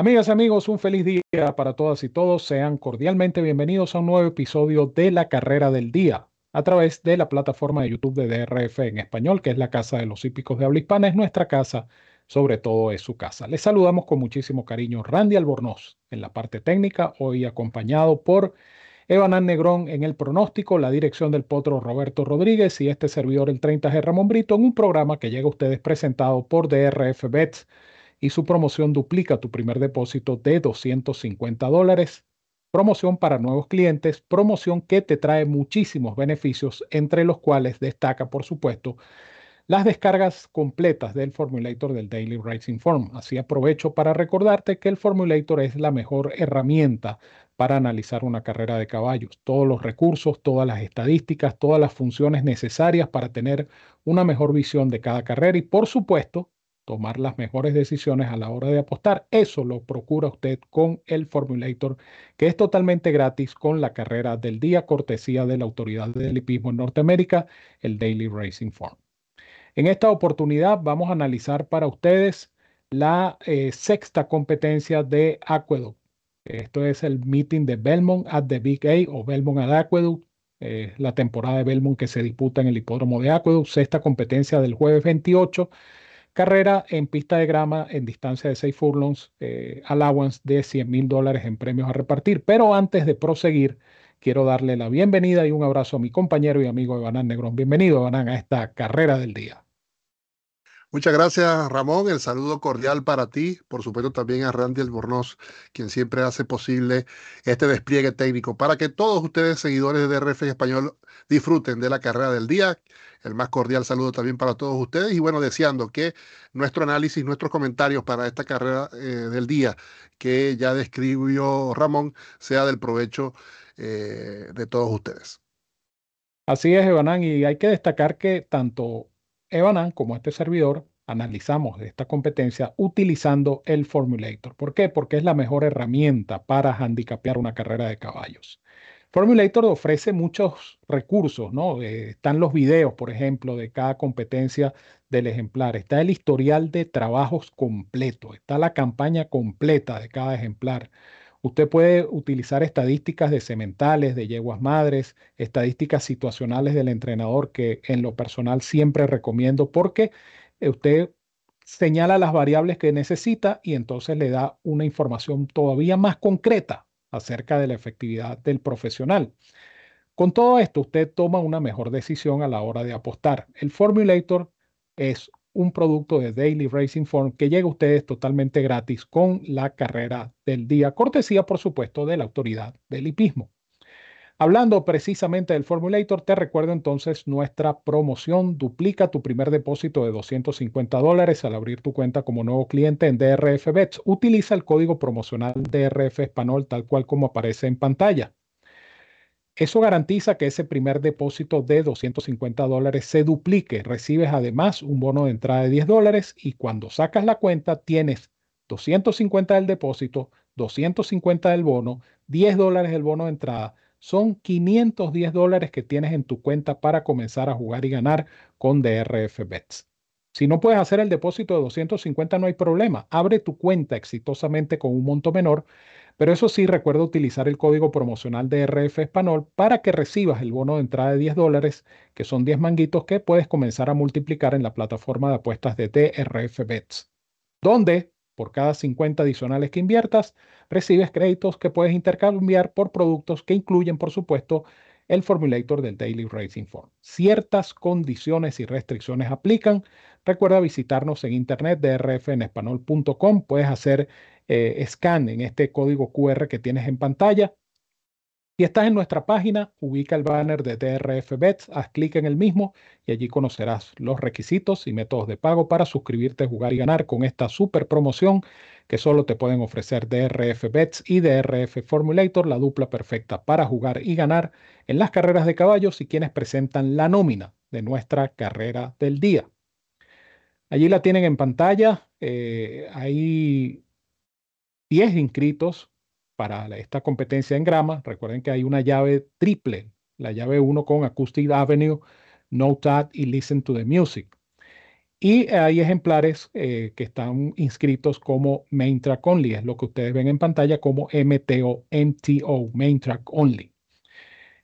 Amigas y amigos, un feliz día para todas y todos. Sean cordialmente bienvenidos a un nuevo episodio de La Carrera del Día a través de la plataforma de YouTube de DRF en español, que es la casa de los hípicos de habla hispana, es nuestra casa, sobre todo es su casa. Les saludamos con muchísimo cariño Randy Albornoz en la parte técnica, hoy acompañado por Evanán Negrón en el pronóstico, la dirección del potro Roberto Rodríguez y este servidor el 30G Ramón Brito en un programa que llega a ustedes presentado por DRF Bets y su promoción duplica tu primer depósito de 250 dólares. Promoción para nuevos clientes, promoción que te trae muchísimos beneficios, entre los cuales destaca, por supuesto, las descargas completas del Formulator del Daily Racing Form. Así aprovecho para recordarte que el Formulator es la mejor herramienta para analizar una carrera de caballos. Todos los recursos, todas las estadísticas, todas las funciones necesarias para tener una mejor visión de cada carrera y, por supuesto, tomar las mejores decisiones a la hora de apostar. Eso lo procura usted con el Formulator, que es totalmente gratis con la carrera del día, cortesía de la Autoridad del Hipismo en Norteamérica, el Daily Racing Form. En esta oportunidad vamos a analizar para ustedes la eh, sexta competencia de Aqueduct. Esto es el meeting de Belmont at the Big A o Belmont at Aqueduct, eh, la temporada de Belmont que se disputa en el hipódromo de Aqueduct, sexta competencia del jueves 28 Carrera en pista de grama en distancia de 6 furlongs, eh, allowance de 100 mil dólares en premios a repartir. Pero antes de proseguir, quiero darle la bienvenida y un abrazo a mi compañero y amigo Evanán Negrón. Bienvenido, Evanán, a esta carrera del día. Muchas gracias, Ramón. El saludo cordial para ti, por supuesto también a Randy Albornoz, quien siempre hace posible este despliegue técnico para que todos ustedes, seguidores de DRF Español, disfruten de la carrera del día el más cordial saludo también para todos ustedes y bueno, deseando que nuestro análisis, nuestros comentarios para esta carrera eh, del día que ya describió Ramón sea del provecho eh, de todos ustedes. Así es, Evanán, y hay que destacar que tanto Evanán como este servidor analizamos esta competencia utilizando el Formulator. ¿Por qué? Porque es la mejor herramienta para handicapear una carrera de caballos. Formulator ofrece muchos recursos, ¿no? Eh, están los videos, por ejemplo, de cada competencia del ejemplar. Está el historial de trabajos completo. Está la campaña completa de cada ejemplar. Usted puede utilizar estadísticas de sementales, de yeguas madres, estadísticas situacionales del entrenador que en lo personal siempre recomiendo porque eh, usted señala las variables que necesita y entonces le da una información todavía más concreta acerca de la efectividad del profesional. Con todo esto, usted toma una mejor decisión a la hora de apostar. El Formulator es un producto de Daily Racing Form que llega a ustedes totalmente gratis con la carrera del día, cortesía, por supuesto, de la autoridad del hipismo. Hablando precisamente del Formulator, te recuerdo entonces nuestra promoción. Duplica tu primer depósito de 250 dólares al abrir tu cuenta como nuevo cliente en DRF Bets. Utiliza el código promocional DRF Español tal cual como aparece en pantalla. Eso garantiza que ese primer depósito de 250 dólares se duplique. Recibes además un bono de entrada de 10 dólares y cuando sacas la cuenta tienes 250 del depósito, 250 del bono, 10 dólares del bono de entrada son 510 dólares que tienes en tu cuenta para comenzar a jugar y ganar con DRF Bets. Si no puedes hacer el depósito de 250, no hay problema. Abre tu cuenta exitosamente con un monto menor, pero eso sí, recuerda utilizar el código promocional DRF Español para que recibas el bono de entrada de 10 dólares, que son 10 manguitos que puedes comenzar a multiplicar en la plataforma de apuestas de DRF Bets, donde por cada 50 adicionales que inviertas, recibes créditos que puedes intercambiar por productos que incluyen, por supuesto, el formulator del Daily Racing Form. Ciertas condiciones y restricciones aplican. Recuerda visitarnos en internet drfenespanol.com. Puedes hacer eh, scan en este código QR que tienes en pantalla si estás en nuestra página, ubica el banner de DRF Bets, haz clic en el mismo y allí conocerás los requisitos y métodos de pago para suscribirte, jugar y ganar con esta super promoción que solo te pueden ofrecer DRF Bets y DRF Formulator, la dupla perfecta para jugar y ganar en las carreras de caballos y quienes presentan la nómina de nuestra carrera del día. Allí la tienen en pantalla. Eh, hay 10 inscritos para esta competencia en grama. Recuerden que hay una llave triple, la llave 1 con Acoustic Avenue, Note That y Listen to the Music. Y hay ejemplares eh, que están inscritos como Main Track Only, es lo que ustedes ven en pantalla como MTO, MTO, Main Track Only.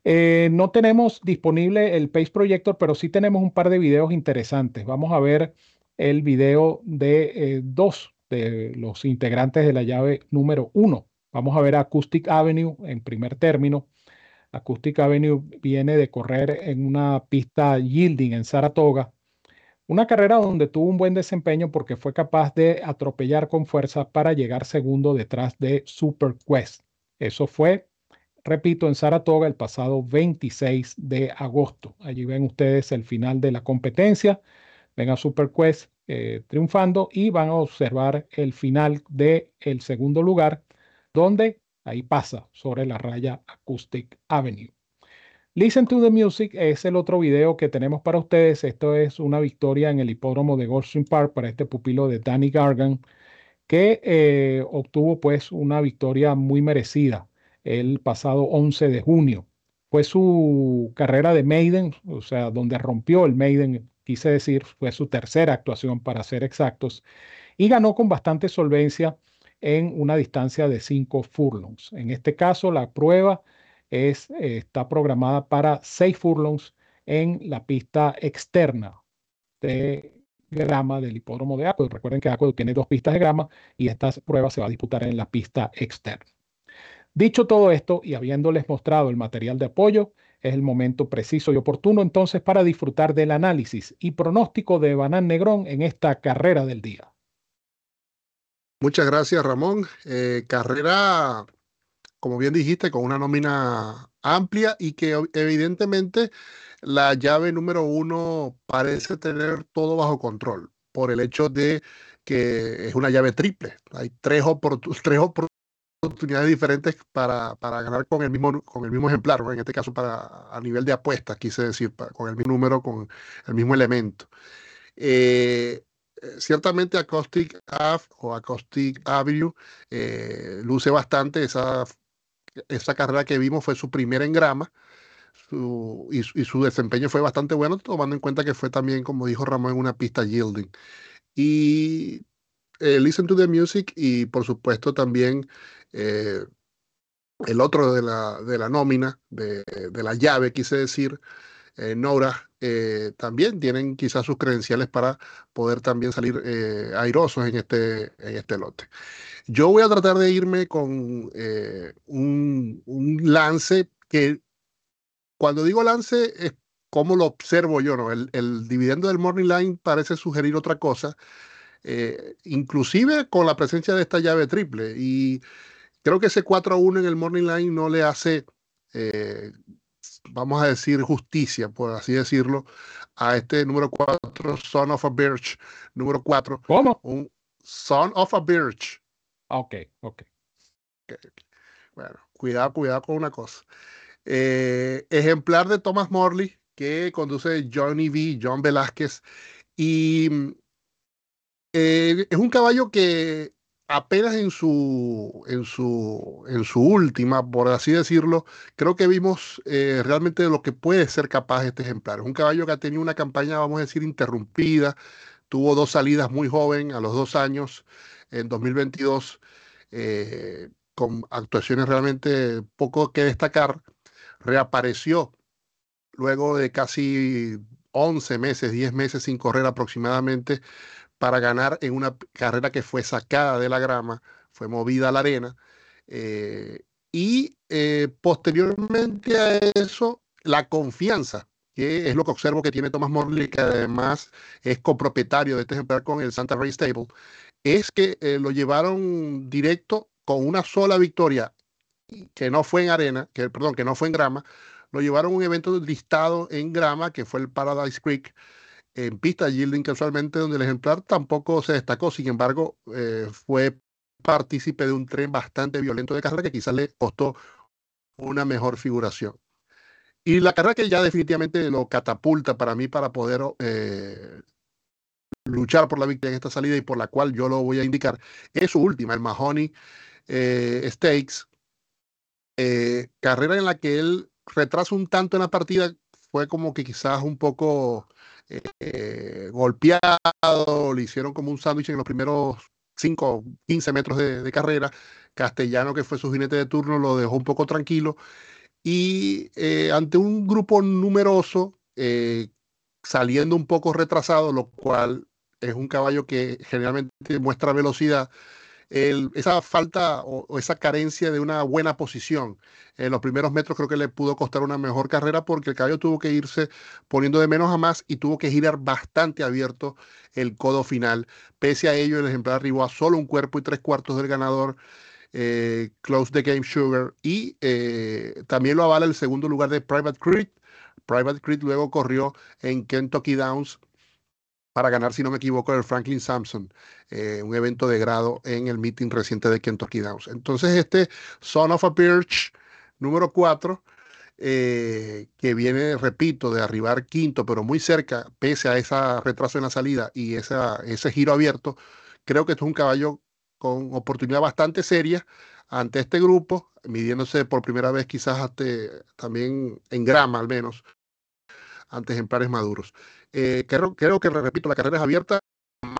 Eh, no tenemos disponible el Pace Projector, pero sí tenemos un par de videos interesantes. Vamos a ver el video de dos de los integrantes de la llave número uno. Vamos a ver Acoustic Avenue en primer término. Acoustic Avenue viene de correr en una pista yielding en Saratoga. Una carrera donde tuvo un buen desempeño porque fue capaz de atropellar con fuerza para llegar segundo detrás de Super Quest. Eso fue, repito, en Saratoga el pasado 26 de agosto. Allí ven ustedes el final de la competencia. Ven a Super Quest eh, triunfando y van a observar el final del el segundo lugar donde ahí pasa sobre la raya Acoustic Avenue. Listen to the Music es el otro video que tenemos para ustedes. Esto es una victoria en el hipódromo de Goldstream Park para este pupilo de Danny Gargan, que eh, obtuvo pues una victoria muy merecida el pasado 11 de junio. Fue su carrera de Maiden, o sea, donde rompió el Maiden, quise decir, fue su tercera actuación para ser exactos, y ganó con bastante solvencia en una distancia de 5 furlongs. En este caso, la prueba es, está programada para 6 furlongs en la pista externa de grama del hipódromo de Aqueduct. Recuerden que Aqueduct tiene dos pistas de grama y esta prueba se va a disputar en la pista externa. Dicho todo esto y habiéndoles mostrado el material de apoyo, es el momento preciso y oportuno entonces para disfrutar del análisis y pronóstico de Banán Negrón en esta carrera del día. Muchas gracias, Ramón. Eh, carrera, como bien dijiste, con una nómina amplia y que evidentemente la llave número uno parece tener todo bajo control por el hecho de que es una llave triple. Hay tres, tres oportunidades diferentes para, para, ganar con el mismo, con el mismo ejemplar, en este caso para, a nivel de apuestas, quise decir, con el mismo número, con el mismo elemento. Eh, eh, ciertamente Acoustic Ave o Acoustic Avenue eh, luce bastante. Esa, esa carrera que vimos fue su primera en grama y, su desempeño fue bastante bueno, tomando en cuenta que fue también, como dijo Ramón, en una pista yielding. Y eh, Listen to the Music y por supuesto también el otro de la, de la nómina, de, de la llave, quise decir, Nora eh, también tienen quizás sus credenciales para poder también salir eh, airosos en este, en este lote. Yo voy a tratar de irme con eh, un, lance que cuando digo lance es como lo observo yo, ¿no? El, el dividendo del Morning Line parece sugerir otra cosa, inclusive con la presencia de esta llave triple. Y creo que ese 4 a 1 en el Morning Line no le hace vamos a decir, justicia, por así decirlo, a este número 4, Son of a Birch, número 4. ¿Cómo? Un Son of a Birch. Ok, ok. Bueno, cuidado, cuidado con una cosa. Eh, ejemplar de Thomas Morley que conduce Johnny V, John Velázquez, y eh, es un caballo que apenas en su, en su, en su última, por así decirlo, creo que vimos eh, realmente lo que puede ser capaz este ejemplar. Es un caballo que ha tenido una campaña, vamos a decir, interrumpida. Tuvo dos salidas muy joven, a los dos años, en 2022, eh, con actuaciones realmente poco que destacar. Reapareció luego de casi 11 meses, 10 meses sin correr aproximadamente para ganar en una carrera que fue sacada de la grama, fue movida a la arena. Eh, y eh, posteriormente a eso, la confianza, que es lo que observo que tiene Thomas Morley, que además es copropietario de este ejemplar con el Santa Fe Stable, es que eh, lo llevaron directo con una sola victoria, que no fue en arena, que, perdón, que no fue en grama, lo llevaron a un evento listado en grama, que fue el Paradise Creek, en pista yielding casualmente, donde el ejemplar tampoco se destacó, sin embargo, eh, fue partícipe de un tren bastante violento de carrera que quizás le costó una mejor figuración. Y la carrera que ya definitivamente lo catapulta para mí para poder eh, luchar por la victoria en esta salida y por la cual yo lo voy a indicar, es su última, el Mahoney eh, Stakes, carrera en la que él retrasa un tanto en la partida, fue como que quizás un poco eh, golpeado, le hicieron como un sándwich en los primeros 5 15 metros de, carrera. Castellano, que fue su jinete de turno, lo dejó un poco tranquilo. Y eh, ante un grupo numeroso, eh, saliendo un poco retrasado, lo cual es un caballo que generalmente muestra velocidad, esa falta o, esa carencia de una buena posición en los primeros metros creo que le pudo costar una mejor carrera porque el caballo tuvo que irse poniendo de menos a más y tuvo que girar bastante abierto el codo final. Pese a ello, el ejemplar arribó a solo un cuerpo y tres cuartos del ganador. Eh, Close the Game Sugar y eh, también lo avala el segundo lugar de Private Creed. Private Creed luego corrió en Kentucky Downs para ganar, si no me equivoco, el Franklin Sampson, eh, un evento de grado en el meeting reciente de Kentucky Downs. Entonces, este Son of a Birch número 4, eh, que viene, repito, de arribar quinto, pero muy cerca, pese a ese retraso en la salida y esa, ese giro abierto, creo que esto es un caballo con oportunidad bastante seria ante este grupo, midiéndose por primera vez quizás también en grama al menos, ante ejemplares maduros. Eh, creo, creo que, repito, la carrera es abierta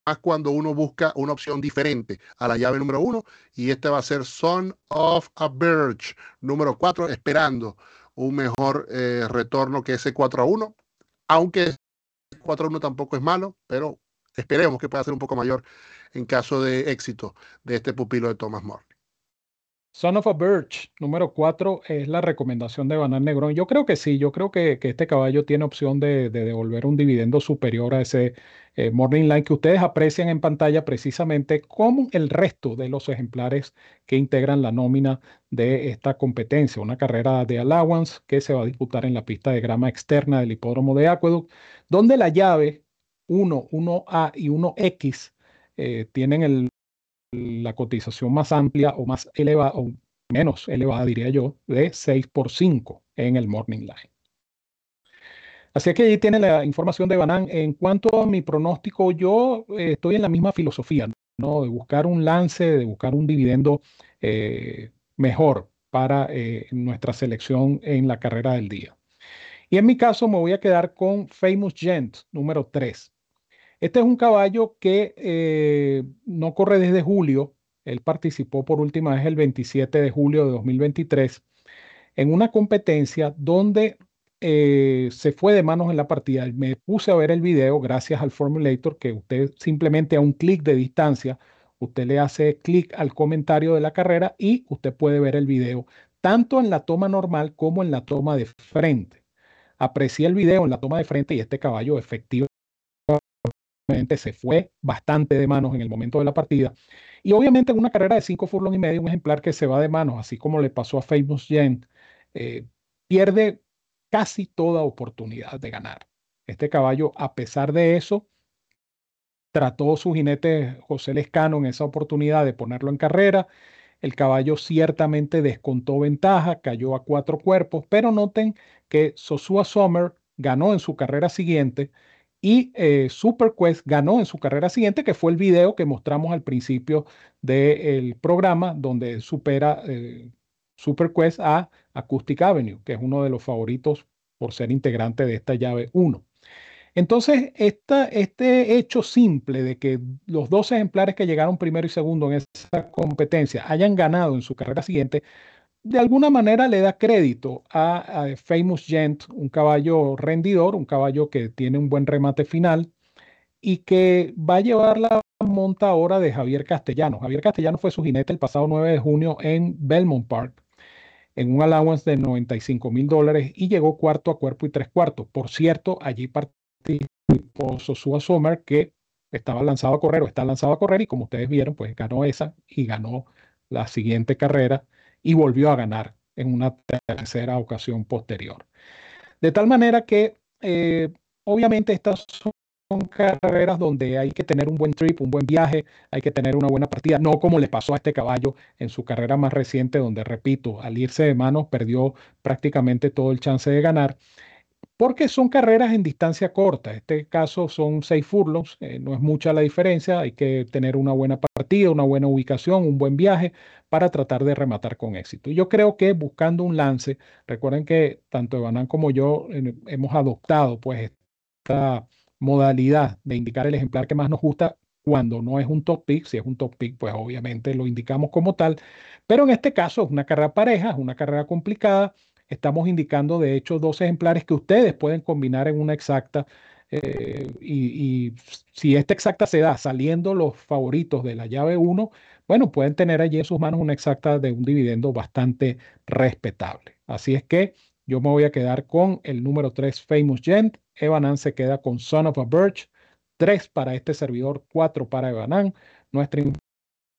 más cuando uno busca una opción diferente a la llave número uno y este va a ser Son of a Birch número cuatro, esperando un mejor eh, retorno que ese 4 a 1, aunque 4 a 1 tampoco es malo, pero esperemos que pueda ser un poco mayor en caso de éxito de este pupilo de Thomas More. Son of a Birch, número 4, es la recomendación de Banal Negrón. Yo creo que sí, yo creo que, este caballo tiene opción de, devolver un dividendo superior a ese eh, Morning Line que ustedes aprecian en pantalla precisamente como el resto de los ejemplares que integran la nómina de esta competencia. Una carrera de allowance que se va a disputar en la pista de grama externa del hipódromo de Aqueduct, donde la llave 1, 1A y 1X eh, tienen el la cotización más amplia o más elevada, o menos elevada, diría yo, de 6 por 5 en el Morning Line. Así que ahí tiene la información de Banan. En cuanto a mi pronóstico, yo eh, estoy en la misma filosofía, ¿no? De buscar un lance, de buscar un dividendo eh, mejor para eh, nuestra selección en la carrera del día. Y en mi caso me voy a quedar con Famous Gent, número 3. Este es un caballo que eh, no corre desde julio. Él participó por última vez el 27 de julio de 2023 en una competencia donde eh, se fue de manos en la partida. Me puse a ver el video gracias al Formulator que usted simplemente a un clic de distancia, usted le hace clic al comentario de la carrera y usted puede ver el video tanto en la toma normal como en la toma de frente. Aprecié el video en la toma de frente y este caballo efectivamente se fue bastante de manos en el momento de la partida. Y obviamente en una carrera de cinco furlong y medio, un ejemplar que se va de manos, así como le pasó a Famous Gent, eh, pierde casi toda oportunidad de ganar. Este caballo, a pesar de eso, trató su jinete José Lescano en esa oportunidad de ponerlo en carrera. El caballo ciertamente descontó ventaja, cayó a cuatro cuerpos, pero noten que Sosua Sommer ganó en su carrera siguiente y eh, Super Quest ganó en su carrera siguiente, que fue el video que mostramos al principio del programa, donde supera eh, Super Quest a Acoustic Avenue, que es uno de los favoritos por ser integrante de esta llave 1. Entonces, este hecho simple de que los dos ejemplares que llegaron primero y segundo en esa competencia hayan ganado en su carrera siguiente, de alguna manera le da crédito a, Famous Gent, un caballo rendidor, un caballo que tiene un buen remate final y que va a llevar la monta ahora de Javier Castellano. Javier Castellano fue su jinete el pasado 9 de junio en Belmont Park en un allowance de 95 mil dólares y llegó cuarto a cuerpo y tres cuartos. Por cierto, allí participó Sosua Sommer que estaba lanzado a correr o está lanzado a correr y como ustedes vieron, pues ganó esa y ganó la siguiente carrera y volvió a ganar en una tercera ocasión posterior. De tal manera que eh, obviamente estas son carreras donde hay que tener un buen trip, un buen viaje, hay que tener una buena partida, no como le pasó a este caballo en su carrera más reciente, donde, repito, al irse de manos perdió prácticamente todo el chance de ganar porque son carreras en distancia corta. En este caso son seis furlongs, eh, no es mucha la diferencia, hay que tener una buena partida, una buena ubicación, un buen viaje para tratar de rematar con éxito. Yo creo que buscando un lance, recuerden que tanto Evanán como yo hemos adoptado pues esta modalidad de indicar el ejemplar que más nos gusta cuando no es un top pick. Si es un top pick, pues obviamente lo indicamos como tal. Pero en este caso es una carrera pareja, es una carrera complicada. Estamos indicando, de hecho, dos ejemplares que ustedes pueden combinar en una exacta. Eh, y, si esta exacta se da saliendo los favoritos de la llave 1, bueno, pueden tener allí en sus manos una exacta de un dividendo bastante respetable. Así es que yo me voy a quedar con el número 3, Famous Gent. Evanan se queda con Son of a Birch. 3 para este servidor, 4 para Evanan. Nuestra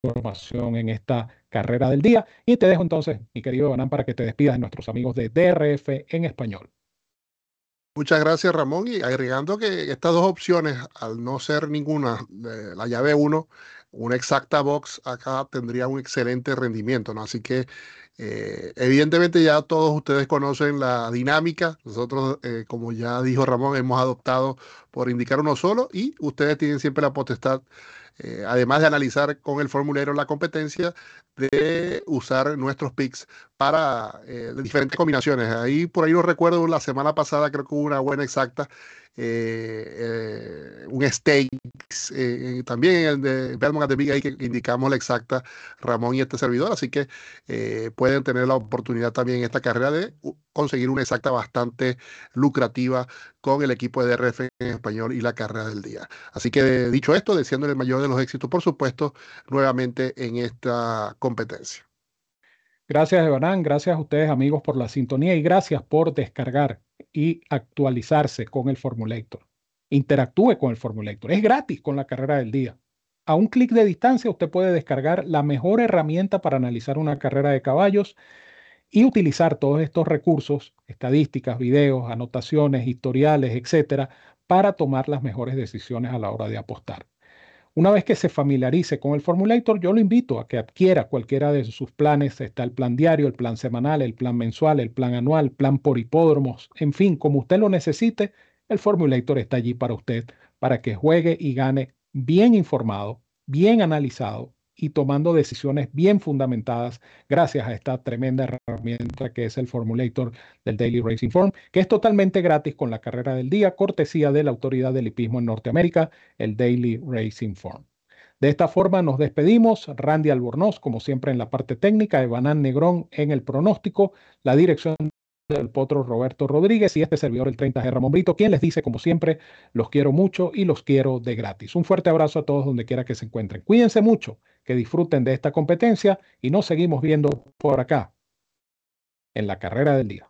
información en esta carrera del día. Y te dejo entonces, mi querido Evanan, para que te despidas de nuestros amigos de DRF en español. Muchas gracias, Ramón. Y agregando que estas dos opciones, al no ser ninguna la llave 1, una exacta box acá tendría un excelente rendimiento, ¿no? Así que eh, evidentemente ya todos ustedes conocen la dinámica. Nosotros, eh, como ya dijo Ramón, hemos adoptado por indicar uno solo y ustedes tienen siempre la potestad, eh, además de analizar con el formulario la competencia, de usar nuestros picks para diferentes combinaciones. Ahí por ahí lo recuerdo la semana pasada, creo que hubo una buena exacta eh, eh, un stakes, eh, también en el de Belmont at the Big ahí que indicamos la exacta Ramón y este servidor, así que pueden tener la oportunidad también en esta carrera de conseguir una exacta bastante lucrativa con el equipo de DRF en español y la carrera del día. Así que dicho esto, deseándole el mayor de los éxitos, por supuesto, nuevamente en esta competencia. Gracias, Evanán. Gracias a ustedes, amigos, por la sintonía y gracias por descargar y actualizarse con el Formulator. Interactúe con el Formulator. Es gratis con la carrera del día. A un clic de distancia usted puede descargar la mejor herramienta para analizar una carrera de caballos y utilizar todos estos recursos, estadísticas, videos, anotaciones, historiales, etcétera, para tomar las mejores decisiones a la hora de apostar. Una vez que se familiarice con el Formulator, yo lo invito a que adquiera cualquiera de sus planes. Está el plan diario, el plan semanal, el plan mensual, el plan anual, plan por hipódromos, en fin, como usted lo necesite, el Formulator está allí para usted, para que juegue y gane bien informado, bien analizado y tomando decisiones bien fundamentadas gracias a esta tremenda herramienta que es el Formulator del Daily Racing Form, que es totalmente gratis con la carrera del día, cortesía de la autoridad del hipismo en Norteamérica, el Daily Racing Form. De esta forma nos despedimos. Randy Albornoz, como siempre en la parte técnica, Evanán Negrón en el pronóstico, la dirección del potro Roberto Rodríguez y este servidor el 30G Ramón Brito, quien les dice, como siempre, los quiero mucho y los quiero de gratis. Un fuerte abrazo a todos donde quiera que se encuentren. Cuídense mucho, que disfruten de esta competencia y nos seguimos viendo por acá en la carrera del día.